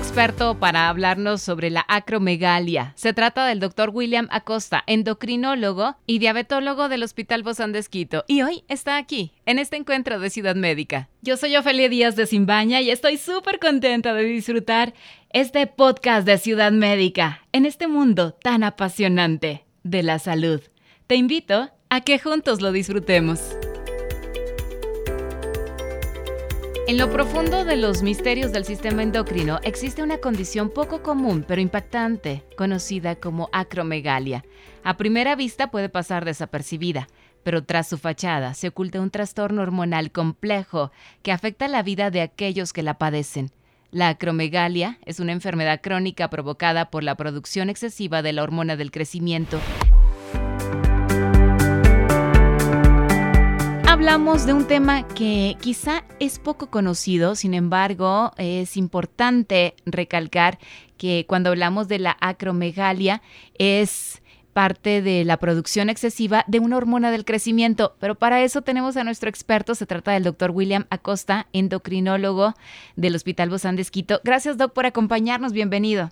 Experto para hablarnos sobre la acromegalia. Se trata del doctor William Acosta, endocrinólogo y diabetólogo del Hospital Bozán de Esquito. Y hoy está aquí, en este encuentro de Ciudad Médica. Yo soy Ofelia Díaz de Simbaña y estoy súper contenta de disfrutar este podcast de Ciudad Médica en este mundo tan apasionante de la salud. Te invito a que juntos lo disfrutemos. En lo profundo de los misterios del sistema endocrino existe una condición poco común pero impactante, conocida como acromegalia. A primera vista puede pasar desapercibida, pero tras su fachada se oculta un trastorno hormonal complejo que afecta la vida de aquellos que la padecen. La acromegalia es una enfermedad crónica provocada por la producción excesiva de la hormona del crecimiento. Hablamos de un tema que quizá es poco conocido, sin embargo, es importante recalcar que cuando hablamos de la acromegalia es parte de la producción excesiva de una hormona del crecimiento. Pero para eso tenemos a nuestro experto, se trata del doctor William Acosta, endocrinólogo del Hospital Bozán de Esquito. Gracias, doc, por acompañarnos. Bienvenido.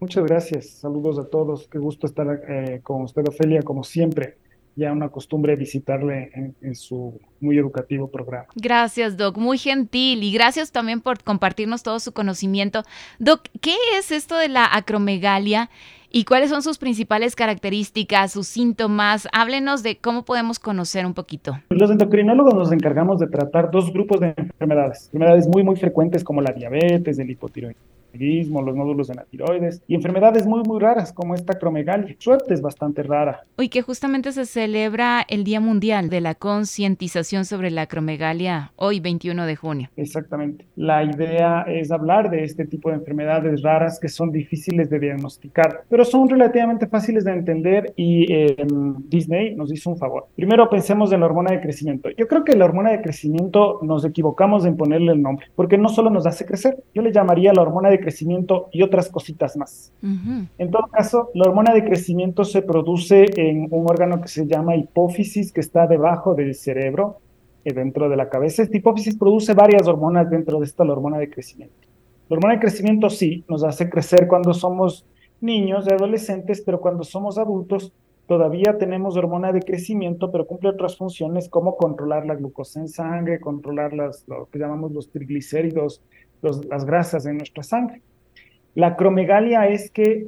Muchas gracias. Saludos a todos. Qué gusto estar eh, con usted, Ofelia, como siempre ya una costumbre visitarle en, su muy educativo programa. Gracias, Doc, muy gentil y gracias también por compartirnos todo su conocimiento. Doc, ¿qué es esto de la acromegalia y cuáles son sus principales características, sus síntomas? Háblenos de cómo podemos conocer un poquito. Los endocrinólogos nos encargamos de tratar dos grupos de enfermedades, enfermedades muy, muy frecuentes como la diabetes, el hipotiroidismo los nódulos de la tiroides y enfermedades muy, muy raras como esta cromegalia. Suerte es bastante rara. Hoy que justamente se celebra el Día Mundial de la Concientización sobre la Acromegalia, hoy 21 de junio. Exactamente. La idea es hablar de este tipo de enfermedades raras que son difíciles de diagnosticar, pero son relativamente fáciles de entender y em, Disney nos hizo un favor. Primero pensemos en la hormona de crecimiento. Yo creo que la hormona de crecimiento nos equivocamos en ponerle el nombre, porque no solo nos hace crecer, yo le llamaría la hormona de crecimiento y otras cositas más. En todo caso, la hormona de crecimiento se produce en un órgano que se llama hipófisis, que está debajo del cerebro, eh, dentro de la cabeza. Esta hipófisis produce varias hormonas dentro de esta la hormona de crecimiento. La hormona de crecimiento sí nos hace crecer cuando somos niños y adolescentes, pero cuando somos adultos todavía tenemos hormona de crecimiento, pero cumple otras funciones como controlar la glucosa en sangre, controlar las, lo que llamamos los triglicéridos, las grasas en nuestra sangre. La acromegalia es que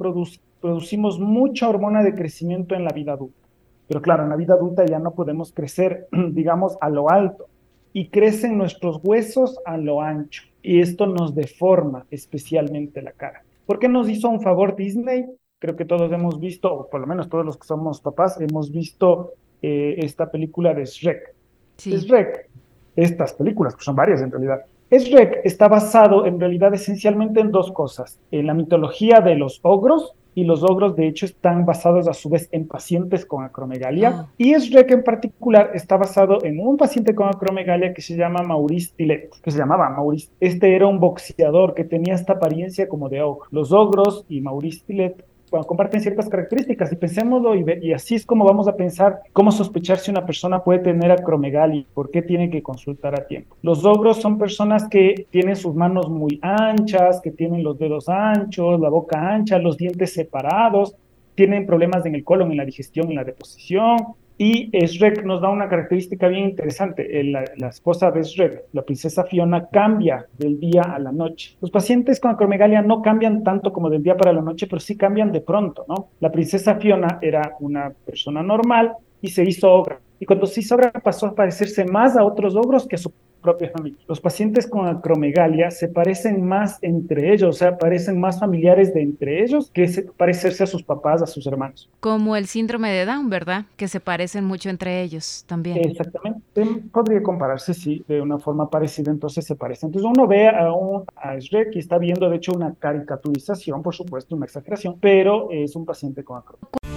producimos mucha hormona de crecimiento en la vida adulta. Pero claro, en la vida adulta ya no podemos crecer, digamos, a lo alto. Y crecen nuestros huesos a lo ancho. Y esto nos deforma especialmente la cara. ¿Por qué nos hizo un favor Disney? Creo que todos hemos visto, o por lo menos todos los que somos papás, hemos visto eh, esta película de Shrek. Sí. Shrek, estas películas, que son varias en realidad, Shrek está basado en realidad esencialmente en dos cosas, en la mitología de los ogros, y los ogros de hecho están basados a su vez en pacientes con acromegalia, ah. y Shrek en particular está basado en un paciente con acromegalia que se llama Maurice Tillet, que se llamaba Maurice. Este era un boxeador que tenía esta apariencia como de ogro. Los ogros y Maurice Tillet comparten ciertas características y pensémoslo y, así es como vamos a pensar cómo sospechar si una persona puede tener acromegalia, por qué tiene que consultar a tiempo. Los ogros son personas que tienen sus manos muy anchas, que tienen los dedos anchos, la boca ancha, los dientes separados, tienen problemas en el colon, en la digestión, en la deposición, y Shrek nos da una característica bien interesante. La, la, esposa de Shrek, la princesa Fiona, cambia del día a la noche. Los pacientes con acromegalia no cambian tanto como del día para la noche, pero sí cambian de pronto, ¿no? La princesa Fiona era una persona normal y se hizo ogra. Y cuando se hizo ogra pasó a parecerse más a otros ogros que a su propia familia. Los pacientes con acromegalia se parecen más entre ellos, o sea, parecen más familiares de entre ellos que parecerse a sus papás, a sus hermanos. Como el síndrome de Down, ¿verdad? Que se parecen mucho entre ellos también. Exactamente. Podría compararse, sí, de una forma parecida, entonces se parecen. Entonces uno ve a, un, a Shrek y está viendo, de hecho, una caricaturización, por supuesto, una exageración, pero es un paciente con acromegalia.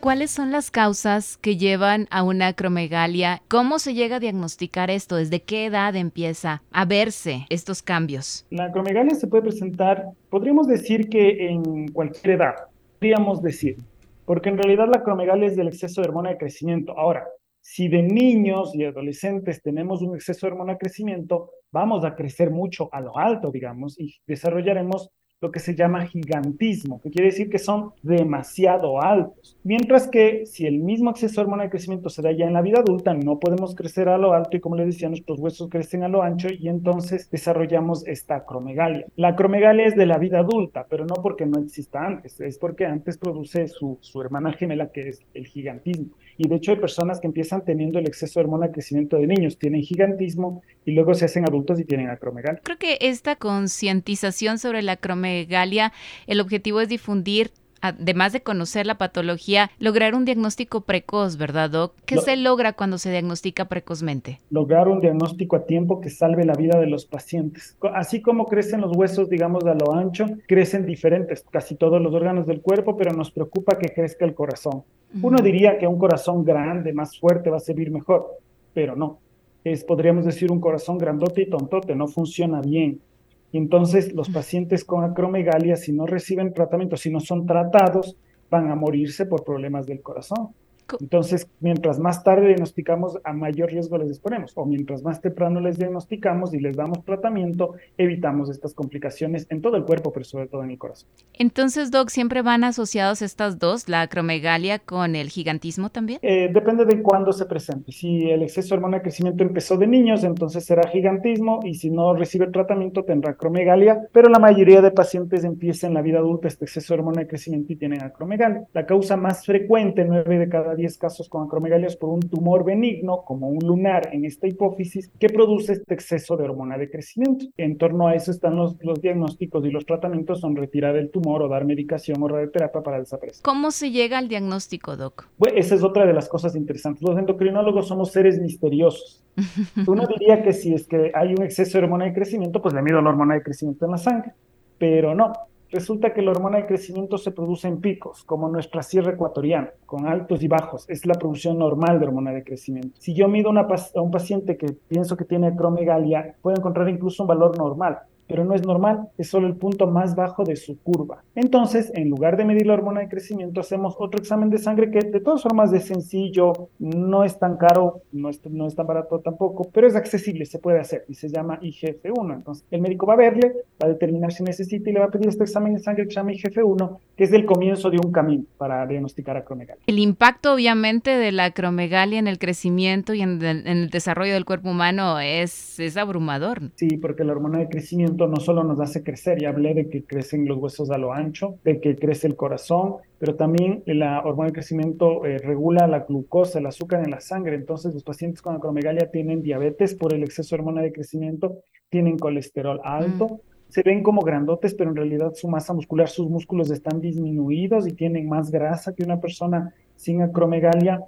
¿Cuáles son las causas que llevan a una acromegalia? ¿Cómo se llega a diagnosticar esto? ¿Desde qué edad empieza a verse estos cambios? La acromegalia se puede presentar, podríamos decir que en cualquier edad, podríamos decir, porque en realidad la acromegalia es del exceso de hormona de crecimiento. Ahora, si de niños y adolescentes tenemos un exceso de hormona de crecimiento, vamos a crecer mucho a lo alto, digamos, y desarrollaremos lo que se llama gigantismo, que quiere decir que son demasiado altos. Mientras que si el mismo exceso de hormona de crecimiento se da ya en la vida adulta, no podemos crecer a lo alto y como les decía, nuestros huesos crecen a lo ancho y entonces desarrollamos esta acromegalia. La acromegalia es de la vida adulta, pero no porque no exista antes, es porque antes produce su, su hermana gemela que es el gigantismo. Y de hecho hay personas que empiezan teniendo el exceso de hormona de crecimiento de niños, tienen gigantismo y luego se hacen adultos y tienen acromegalia. Creo que esta concientización sobre la acromegalia, el objetivo es difundir además de conocer la patología, lograr un diagnóstico precoz, ¿verdad, Doc? ¿Qué se logra cuando se diagnostica precozmente? Lograr un diagnóstico a tiempo que salve la vida de los pacientes. Así como crecen los huesos, digamos, a lo ancho, crecen diferentes, casi todos los órganos del cuerpo, pero nos preocupa que crezca el corazón. Uno diría que un corazón grande, más fuerte, va a servir mejor, pero no. Es, podríamos decir, un corazón grandote y tontote, no funciona bien. Y entonces los pacientes con acromegalia, si no reciben tratamiento, si no son tratados, van a morirse por problemas del corazón. Entonces, mientras más tarde diagnosticamos, a mayor riesgo les exponemos, o mientras más temprano les diagnosticamos y les damos tratamiento, evitamos estas complicaciones en todo el cuerpo, pero sobre todo en el corazón. Entonces, Doc, ¿siempre van asociados estas dos, la acromegalia con el gigantismo también? Eh, depende de cuándo se presente. Si el exceso de hormona de crecimiento empezó de niños, entonces será gigantismo, y si no recibe tratamiento, tendrá acromegalia, pero la mayoría de pacientes empieza en la vida adulta este exceso de hormona de crecimiento y tienen acromegalia. La causa más frecuente, 9 de cada 10 casos con acromegalias por un tumor benigno, como un lunar en esta hipófisis, que produce este exceso de hormona de crecimiento. En torno a eso están los, los diagnósticos y los tratamientos, son retirar el tumor o dar medicación o radioterapia para desaparecer. ¿Cómo se llega al diagnóstico, Doc? Bueno, esa es otra de las cosas interesantes. Los endocrinólogos somos seres misteriosos. Uno diría que si es que hay un exceso de hormona de crecimiento, pues le mido la hormona de crecimiento en la sangre, pero no resulta que la hormona de crecimiento se produce en picos, como nuestra sierra ecuatoriana, con altos y bajos. Es la producción normal de hormona de crecimiento. Si yo mido a un paciente que pienso que tiene acromegalia, puedo encontrar incluso un valor normal pero no es normal, es solo el punto más bajo de su curva. Entonces, en lugar de medir la hormona de crecimiento, hacemos otro examen de sangre que de todas formas es sencillo, no es tan caro, no es, no es tan barato tampoco, pero es accesible, se puede hacer y se llama IGF-1. Entonces, el médico va a verle, va a determinar si necesita y le va a pedir este examen de sangre que se llama IGF-1, que es el comienzo de un camino para diagnosticar acromegalia. El impacto, obviamente, de la acromegalia en el crecimiento y en el, en el desarrollo del cuerpo humano es, es abrumador. Sí, porque la hormona de crecimiento no solo nos hace crecer, ya hablé de que crecen los huesos a lo ancho, de que crece el corazón, pero también la hormona de crecimiento eh, regula la glucosa, el azúcar en la sangre. Entonces, los pacientes con acromegalia tienen diabetes por el exceso de hormona de crecimiento, tienen colesterol alto. Mm. Se ven como grandotes, pero en realidad su masa muscular, sus músculos están disminuidos y tienen más grasa que una persona sin acromegalia.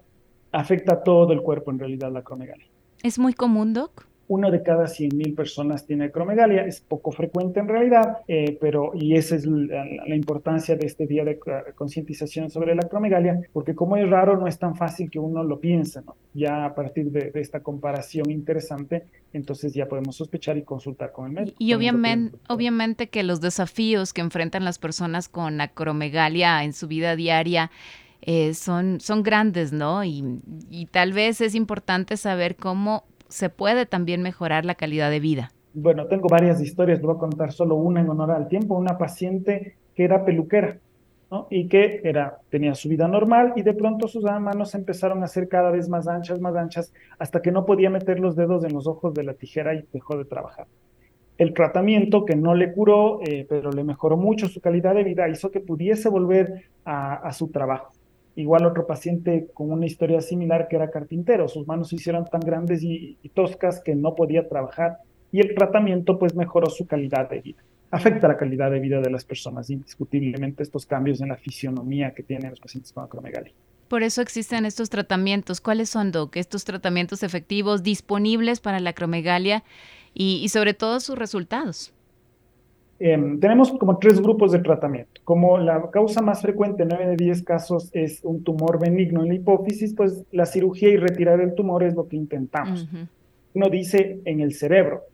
Afecta a todo el cuerpo en realidad la acromegalia. ¿Es muy común, Doc? Uno de cada 100.000 personas tiene acromegalia, es poco frecuente en realidad, eh, pero y esa es la, importancia de este día de concientización sobre la acromegalia, porque como es raro, no es tan fácil que uno lo piense, ¿no? Ya a partir de, esta comparación interesante, entonces ya podemos sospechar y consultar con el médico. Y obviamente, obviamente que los desafíos que enfrentan las personas con acromegalia en su vida diaria, eh, son, son grandes, ¿no? Y, y, tal vez es importante saber cómo se puede también mejorar la calidad de vida. Bueno, tengo varias historias, voy a contar solo una en honor al tiempo. Una paciente que era peluquera ¿no? y que era, tenía su vida normal y de pronto sus manos empezaron a ser cada vez más anchas, más anchas, hasta que no podía meter los dedos en los ojos de la tijera y dejó de trabajar. El tratamiento que no le curó, eh, pero le mejoró mucho su calidad de vida, hizo que pudiese volver a su trabajo. Igual otro paciente con una historia similar que era carpintero, sus manos se hicieron tan grandes y, toscas que no podía trabajar y el tratamiento pues mejoró su calidad de vida. afecta la calidad de vida de las personas, indiscutiblemente estos cambios en la fisionomía que tienen los pacientes con acromegalia. Por eso existen estos tratamientos. ¿Cuáles son, Doc? Estos tratamientos efectivos disponibles para la acromegalia y, sobre todo sus resultados. Em, tenemos como tres grupos de tratamiento. Como la causa más frecuente, 9 de 10 casos, es un tumor benigno en la hipófisis, pues la cirugía y retirar el tumor es lo que intentamos. Uno dice en el cerebro,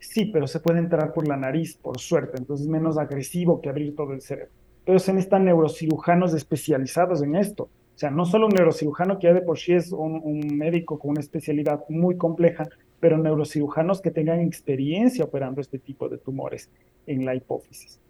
sí, pero se puede entrar por la nariz, por suerte, entonces es menos agresivo que abrir todo el cerebro. Pero se necesitan neurocirujanos especializados en esto. O sea, no solo un neurocirujano que ya de por sí es un, médico con una especialidad muy compleja, pero neurocirujanos que tengan experiencia operando este tipo de tumores en la hipófisis.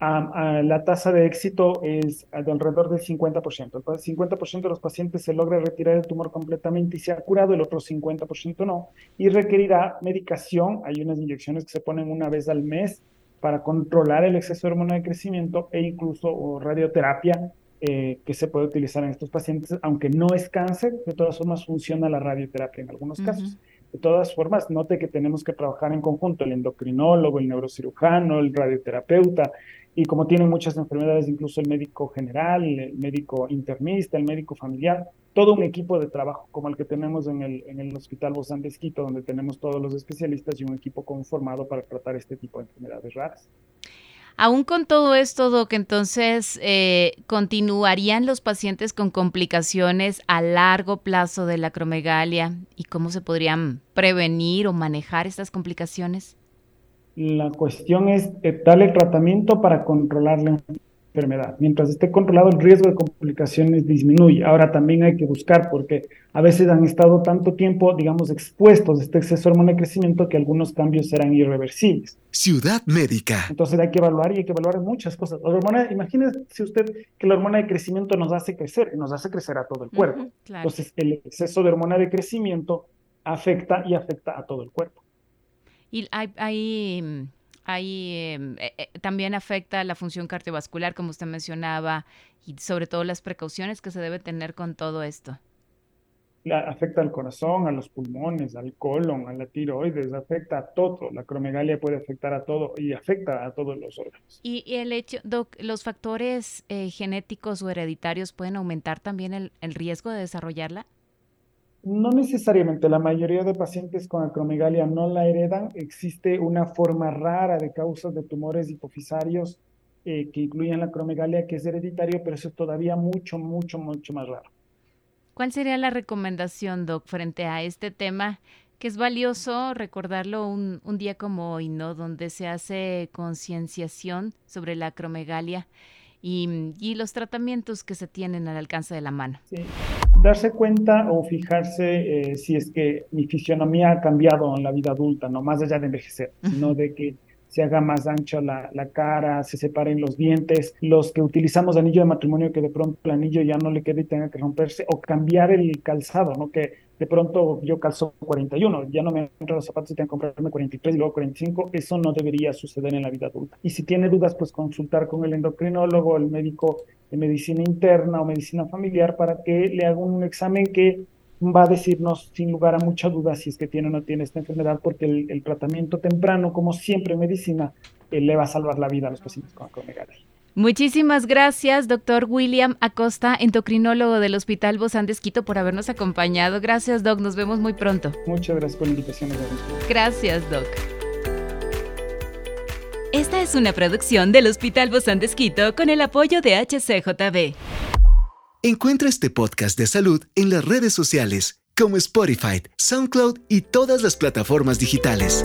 la tasa de éxito es de alrededor del 50%. El 50% de los pacientes se logra retirar el tumor completamente y se ha curado, el otro 50% no. Y requerirá medicación. Hay unas inyecciones que se ponen una vez al mes para controlar el exceso de hormona de crecimiento e incluso radioterapia eh, que se puede utilizar en estos pacientes, aunque no es cáncer, de todas formas funciona la radioterapia en algunos casos. De todas formas, note que tenemos que trabajar en conjunto el endocrinólogo, el neurocirujano, el radioterapeuta, y como tienen muchas enfermedades, incluso el médico general, el médico internista, el médico familiar, todo un equipo de trabajo como el que tenemos en el, en el Hospital Bozán de donde tenemos todos los especialistas y un equipo conformado para tratar este tipo de enfermedades raras. Aún con todo esto, Doc, entonces, eh, ¿continuarían los pacientes con complicaciones a largo plazo de la acromegalia? ¿Y cómo se podrían prevenir o manejar estas complicaciones? La cuestión es darle tratamiento para controlar la enfermedad. Mientras esté controlado, el riesgo de complicaciones disminuye. Ahora también hay que buscar, porque a veces han estado tanto tiempo, digamos, expuestos a este exceso de hormona de crecimiento que algunos cambios serán irreversibles. Ciudad médica. Entonces hay que evaluar y hay que evaluar muchas cosas. La hormona, imagínese usted que la hormona de crecimiento nos hace crecer y nos hace crecer a todo el cuerpo. Entonces el exceso de hormona de crecimiento afecta y afecta a todo el cuerpo. Y hay, hay Ahí em, eh, eh, también afecta la función cardiovascular, como usted mencionaba, y sobre todo las precauciones que se debe tener con todo esto. afecta al corazón, a los pulmones, al colon, a la tiroides, afecta a todo. La cromegalia puede afectar a todo y afecta a todos los órganos. Y, el hecho, Doc, ¿los factores eh, genéticos o hereditarios pueden aumentar también el riesgo de desarrollarla? No necesariamente, la mayoría de pacientes con acromegalia no la heredan. Existe una forma rara de causas de tumores hipofisarios eh, que incluyen la acromegalia que es hereditario, pero eso es todavía mucho, mucho, mucho más raro. ¿Cuál sería la recomendación, Doc, frente a este tema? Que es valioso recordarlo un, un día como hoy, ¿no? Donde se hace concienciación sobre la acromegalia y, y, los tratamientos que se tienen al alcance de la mano. Sí darse cuenta o fijarse eh, si es que mi fisionomía ha cambiado en la vida adulta, no más allá de envejecer, sino de que se haga más ancha la, la, cara, se separen los dientes, los que utilizamos anillo de matrimonio que de pronto el anillo ya no le quede y tenga que romperse, o cambiar el calzado, ¿no? Que de pronto yo calzo 41, ya no me entran los zapatos y tengo que comprarme 43 y luego 45, eso no debería suceder en la vida adulta. Y si tiene dudas, pues consultar con el endocrinólogo, el médico de medicina interna o medicina familiar para que le haga un examen que va a decirnos sin lugar a mucha duda si es que tiene o no tiene esta enfermedad, porque el, tratamiento temprano, como siempre en medicina, eh, le va a salvar la vida a los pacientes con acromegalia. Muchísimas gracias, doctor William Acosta, endocrinólogo del Hospital Bozán de Esquito, por habernos acompañado. Gracias, doc. Nos vemos muy pronto. Muchas gracias por la invitación. Gracias, doc. Esta es una producción del Hospital Bozán de Esquito con el apoyo de HCJB. Encuentra este podcast de salud en las redes sociales como Spotify, SoundCloud y todas las plataformas digitales.